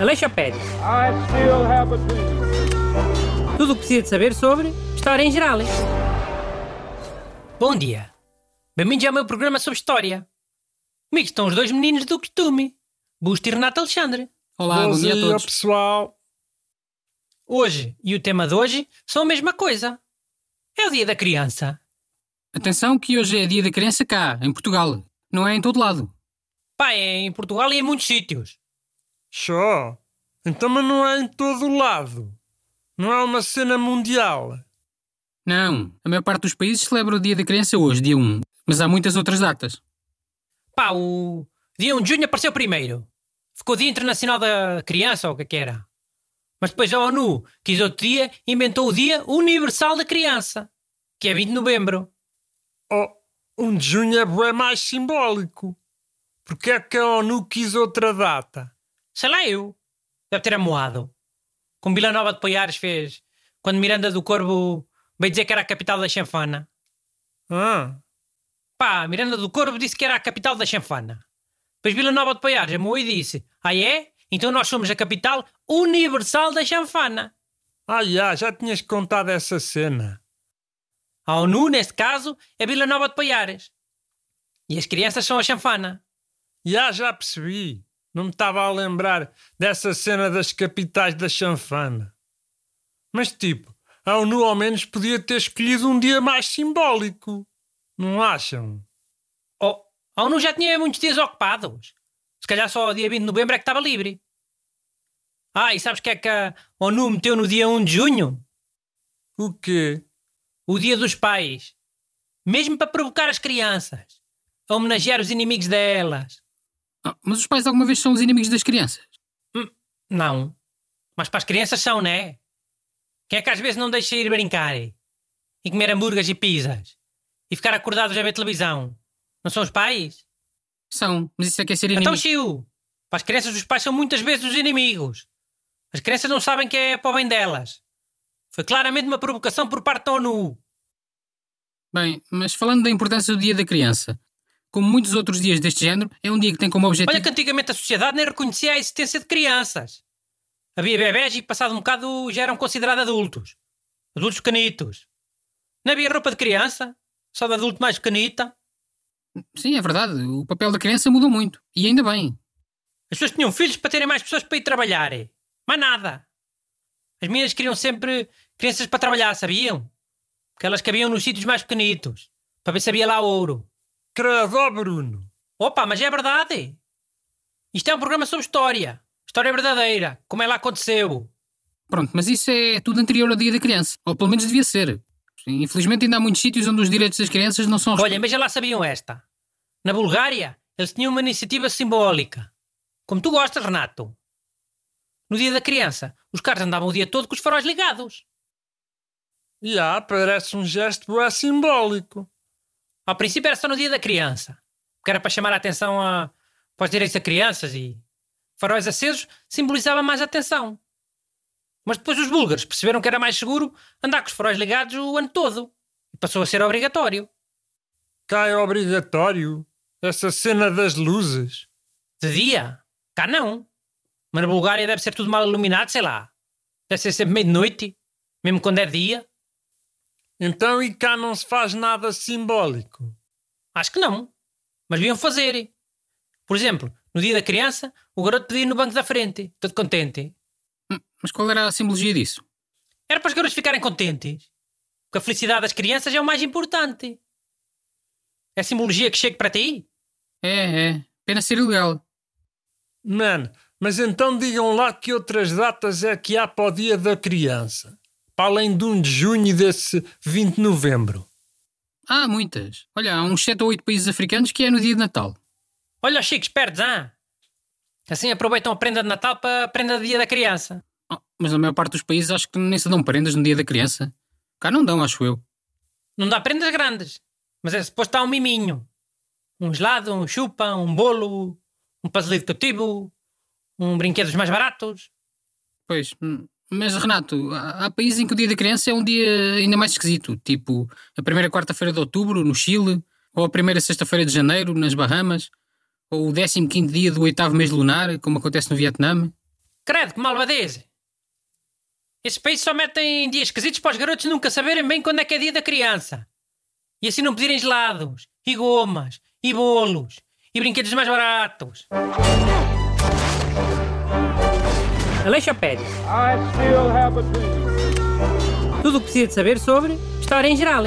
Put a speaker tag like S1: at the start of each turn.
S1: Aleixopédia. Tudo o que precisa de saber sobre História em geral. Bom dia. Bem-vindos ao meu programa sobre História. Comigo estão os dois meninos do costume, Busto e Renato Alexandre.
S2: Olá, bom dia a todos.
S3: pessoal.
S1: Hoje e o tema de hoje são a mesma coisa. É o Dia da Criança.
S2: Atenção que hoje é dia da criança cá, em Portugal. Não é em todo lado.
S1: Pá, é em Portugal e em muitos sítios.
S3: Só. Então, mas não é em todo o lado. Não é uma cena mundial.
S2: Não, a maior parte dos países celebra o dia da criança hoje, dia 1. Mas há muitas outras datas.
S1: Pá, o dia 1 de junho apareceu primeiro. Ficou Dia Internacional da Criança, ou o que é que era. Mas depois a ONU quis outro dia e inventou o Dia Universal da Criança, que é 20 de novembro.
S3: Oh, 1 de junho é bué mais simbólico. Porque é que a ONU quis outra data?
S1: Sei lá eu. Deve ter amoado. Como Vila Nova de Poiares fez quando Miranda do Corvo veio dizer que era a capital da chanfana.
S3: Ah,
S1: Pá, Miranda do Corvo disse que era a capital da chanfana. Depois Vila Nova de Poiares amou e disse: Ah é? Então nós somos a capital universal da chanfana.
S3: ah já, já tinhas contado essa cena.
S1: A ONU, neste caso, é Vila Nova de Poiares. E as crianças são a chanfana.
S3: Já, já percebi. Não me estava a lembrar dessa cena das capitais da chanfana. Mas tipo, a ONU ao menos podia ter escolhido um dia mais simbólico. Não acham?
S1: Oh, a ONU já tinha muitos dias ocupados. Se calhar só o dia 20 de novembro é que estava livre. Ah, e sabes o que é que a ONU meteu no dia 1 de junho?
S3: O quê?
S1: O dia dos pais. Mesmo para provocar as crianças. A homenagear os inimigos delas.
S2: Ah, mas os pais alguma vez são os inimigos das crianças?
S1: Não. Mas para as crianças são, né? Quem é que às vezes não deixa ir brincar? E comer hambúrgueres e pizzas? E ficar acordados a ver televisão? Não são os pais?
S2: São, mas isso é que é ser
S1: Então,
S2: inimigo.
S1: Chiu, para as crianças, os pais são muitas vezes os inimigos. As crianças não sabem que é para o bem delas. Foi claramente uma provocação por parte da ONU.
S2: Bem, mas falando da importância do dia da criança, como muitos outros dias deste género, é um dia que tem como objetivo...
S1: Olha que antigamente a sociedade nem reconhecia a existência de crianças. Havia bebés e, passado um bocado, já eram considerados adultos. Adultos canitos. Não havia roupa de criança, só de adulto mais canita.
S2: Sim, é verdade, o papel da criança mudou muito. E ainda bem.
S1: As pessoas tinham filhos para terem mais pessoas para ir trabalhar. Mais nada. As minhas queriam sempre crianças para trabalhar, sabiam? Porque elas cabiam nos sítios mais pequenitos. Para ver se havia lá ouro.
S3: Credo, Bruno.
S1: Opa, mas é verdade. Isto é um programa sobre história. História verdadeira. Como ela aconteceu.
S2: Pronto, mas isso é tudo anterior ao dia da criança. Ou pelo menos devia ser. Infelizmente ainda há muitos sítios onde os direitos das crianças não são...
S1: Olha, mas já lá sabiam esta. Na Bulgária, eles tinham uma iniciativa simbólica. Como tu gostas, Renato. No dia da criança, os carros andavam o dia todo com os faróis ligados.
S3: Já, parece um gesto bué simbólico.
S1: Ao princípio era só no dia da criança, porque era para chamar a atenção a, para os direitos das crianças e faróis acesos simbolizava mais atenção. Mas depois os búlgaros perceberam que era mais seguro andar com os faróis ligados o ano todo. E passou a ser obrigatório.
S3: Cá é obrigatório. Essa cena das luzes.
S1: De dia? Cá não. Mas na Bulgária deve ser tudo mal iluminado, sei lá. Deve ser sempre meio de noite, mesmo quando é dia.
S3: Então e cá não se faz nada simbólico.
S1: Acho que não. Mas deviam fazer. Por exemplo, no dia da criança, o garoto podia ir no banco da frente, todo contente.
S2: Hum, Mas qual era a simbologia disso?
S1: Era para os garotos ficarem contentes. Porque a felicidade das crianças é o mais importante. É a simbologia que chega para ti?
S2: É, é. Pena ser ilegal.
S3: Mano, mas então digam lá que outras datas é que há para o dia da criança. Para além de 1 de junho e desse 20 de novembro.
S2: Há muitas. Olha, há uns 7 ou 8 países africanos que é no dia de Natal.
S1: Olha os chicos, espertos, ah? Assim aproveitam a prenda de Natal para a prenda do dia da criança.
S2: Oh, mas na maior parte dos países acho que nem se dão prendas no dia da criança. Cá não dão, acho eu.
S1: Não dá prendas grandes, mas é suposto dar um miminho. Um gelado, um chupa, um bolo, um puzzle educativo, um brinquedos mais baratos.
S2: Pois, hum, mas Renato, há, países em que o dia da criança é um dia ainda mais esquisito. Tipo, a primeira quarta-feira de outubro, no Chile, ou a primeira sexta-feira de janeiro, nas Bahamas, Ou o 15 dia do oitavo mês lunar, como acontece no Vietnã?
S1: Credo, que malvadeza! Esses países só metem dias esquisitos para os garotos nunca saberem bem quando é que é dia da criança. E assim não pedirem gelados, e gomas, e bolos, e brinquedos mais baratos.
S4: Aleixopédia. Tudo o que precisa de saber sobre História em Geral.